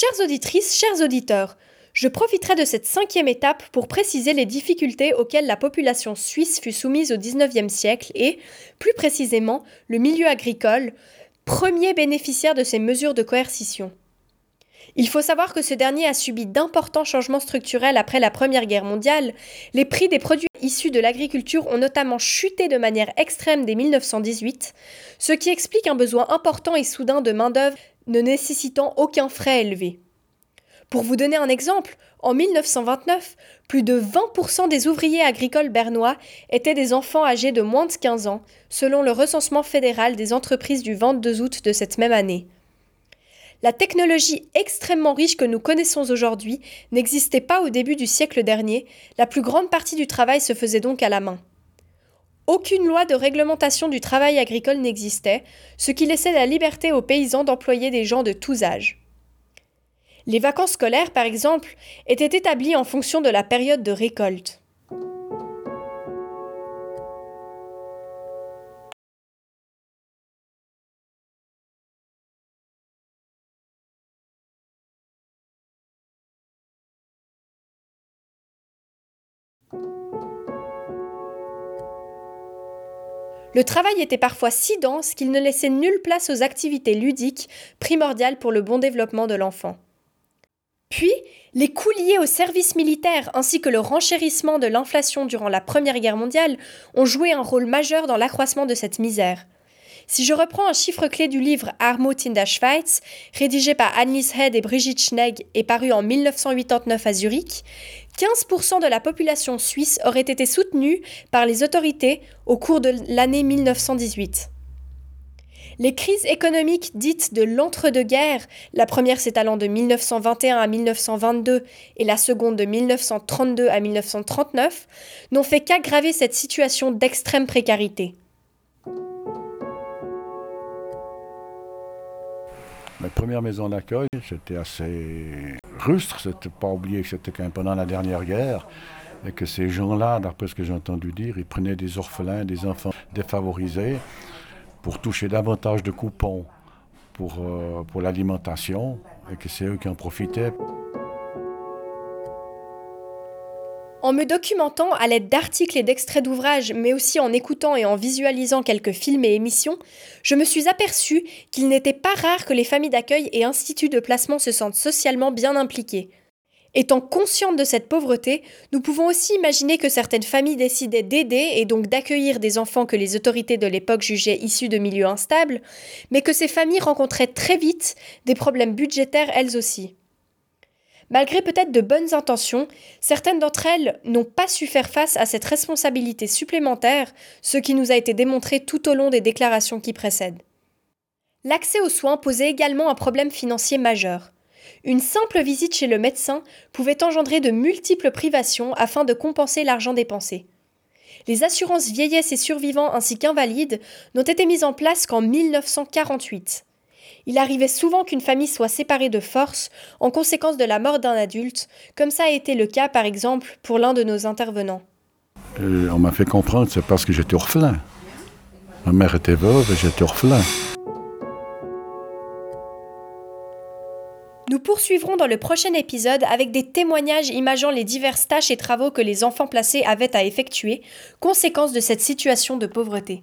Chères auditrices, chers auditeurs, je profiterai de cette cinquième étape pour préciser les difficultés auxquelles la population suisse fut soumise au XIXe siècle et, plus précisément, le milieu agricole, premier bénéficiaire de ces mesures de coercition. Il faut savoir que ce dernier a subi d'importants changements structurels après la Première Guerre mondiale. Les prix des produits issus de l'agriculture ont notamment chuté de manière extrême dès 1918, ce qui explique un besoin important et soudain de main-d'œuvre ne nécessitant aucun frais élevé. Pour vous donner un exemple, en 1929, plus de 20% des ouvriers agricoles bernois étaient des enfants âgés de moins de 15 ans, selon le recensement fédéral des entreprises du 22 août de cette même année. La technologie extrêmement riche que nous connaissons aujourd'hui n'existait pas au début du siècle dernier, la plus grande partie du travail se faisait donc à la main. Aucune loi de réglementation du travail agricole n'existait, ce qui laissait la liberté aux paysans d'employer des gens de tous âges. Les vacances scolaires, par exemple, étaient établies en fonction de la période de récolte. Le travail était parfois si dense qu'il ne laissait nulle place aux activités ludiques, primordiales pour le bon développement de l'enfant. Puis, les coûts liés au service militaire ainsi que le renchérissement de l'inflation durant la Première Guerre mondiale ont joué un rôle majeur dans l'accroissement de cette misère. Si je reprends un chiffre clé du livre Armut in der Schweiz, rédigé par Annelies Head et Brigitte Schnegg et paru en 1989 à Zurich, 15% de la population suisse aurait été soutenue par les autorités au cours de l'année 1918. Les crises économiques dites de l'entre-deux-guerres, la première s'étalant de 1921 à 1922 et la seconde de 1932 à 1939, n'ont fait qu'aggraver cette situation d'extrême précarité. Ma première maison d'accueil, c'était assez rustre. C'était pas oublier que c'était quand même pendant la dernière guerre. Et que ces gens-là, d'après ce que j'ai entendu dire, ils prenaient des orphelins, des enfants défavorisés pour toucher davantage de coupons pour, euh, pour l'alimentation et que c'est eux qui en profitaient. En me documentant à l'aide d'articles et d'extraits d'ouvrages, mais aussi en écoutant et en visualisant quelques films et émissions, je me suis aperçu qu'il n'était pas rare que les familles d'accueil et instituts de placement se sentent socialement bien impliqués. Étant conscientes de cette pauvreté, nous pouvons aussi imaginer que certaines familles décidaient d'aider et donc d'accueillir des enfants que les autorités de l'époque jugeaient issus de milieux instables, mais que ces familles rencontraient très vite des problèmes budgétaires elles aussi. Malgré peut-être de bonnes intentions, certaines d'entre elles n'ont pas su faire face à cette responsabilité supplémentaire, ce qui nous a été démontré tout au long des déclarations qui précèdent. L'accès aux soins posait également un problème financier majeur. Une simple visite chez le médecin pouvait engendrer de multiples privations afin de compenser l'argent dépensé. Les assurances vieillesse et survivants ainsi qu'invalides n'ont été mises en place qu'en 1948 il arrivait souvent qu'une famille soit séparée de force en conséquence de la mort d'un adulte, comme ça a été le cas par exemple pour l'un de nos intervenants. on m'a fait comprendre c'est parce que j'étais orphelin. Ma mère était veuve et j'étais orphelin. Nous poursuivrons dans le prochain épisode avec des témoignages imageant les diverses tâches et travaux que les enfants placés avaient à effectuer, conséquence de cette situation de pauvreté.